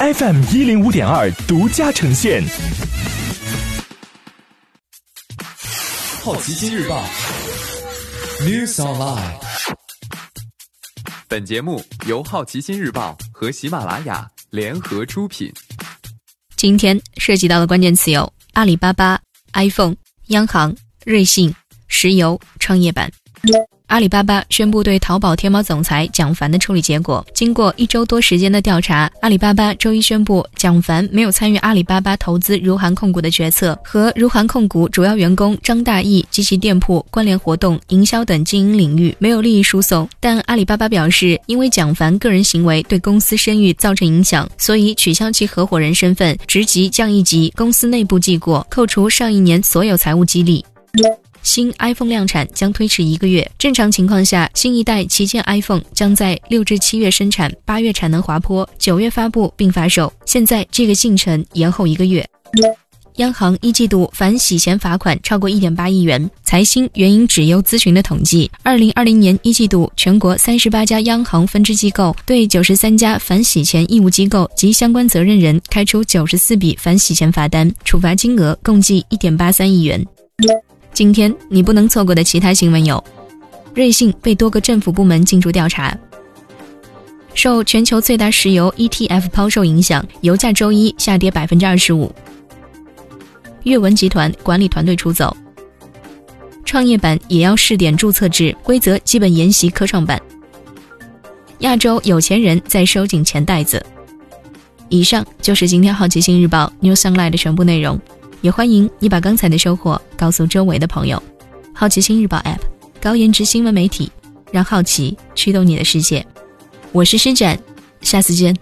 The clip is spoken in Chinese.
FM 一零五点二独家呈现。好奇心日报，News Online。本节目由好奇心日报和喜马拉雅联合出品。今天涉及到的关键词有：阿里巴巴、iPhone、央行、瑞信、石油、创业板。阿里巴巴宣布对淘宝天猫总裁蒋凡的处理结果。经过一周多时间的调查，阿里巴巴周一宣布，蒋凡没有参与阿里巴巴投资如涵控股的决策，和如涵控股主要员工张大奕及其店铺关联活动、营销等经营领域没有利益输送。但阿里巴巴表示，因为蒋凡个人行为对公司声誉造成影响，所以取消其合伙人身份，职级降一级，公司内部记过，扣除上一年所有财务激励。新 iPhone 量产将推迟一个月。正常情况下，新一代旗舰 iPhone 将在六至七月生产，八月产能滑坡，九月发布并发售。现在这个进程延后一个月。央行一季度反洗钱罚款超过一点八亿元。财新原因指优咨询的统计，二零二零年一季度，全国三十八家央行分支机构对九十三家反洗钱义务机构及相关责任人开出九十四笔反洗钱罚单，处罚金额共计一点八三亿元。今天你不能错过的其他新闻有：瑞幸被多个政府部门进驻调查；受全球最大石油 ETF 抛售影响，油价周一下跌百分之二十五；阅文集团管理团队出走；创业板也要试点注册制，规则基本沿袭科创板；亚洲有钱人在收紧钱袋子。以上就是今天好奇心日报 New Sunlight 的全部内容。也欢迎你把刚才的收获告诉周围的朋友。好奇心日报 App，高颜值新闻媒体，让好奇驱动你的世界。我是施展，下次见。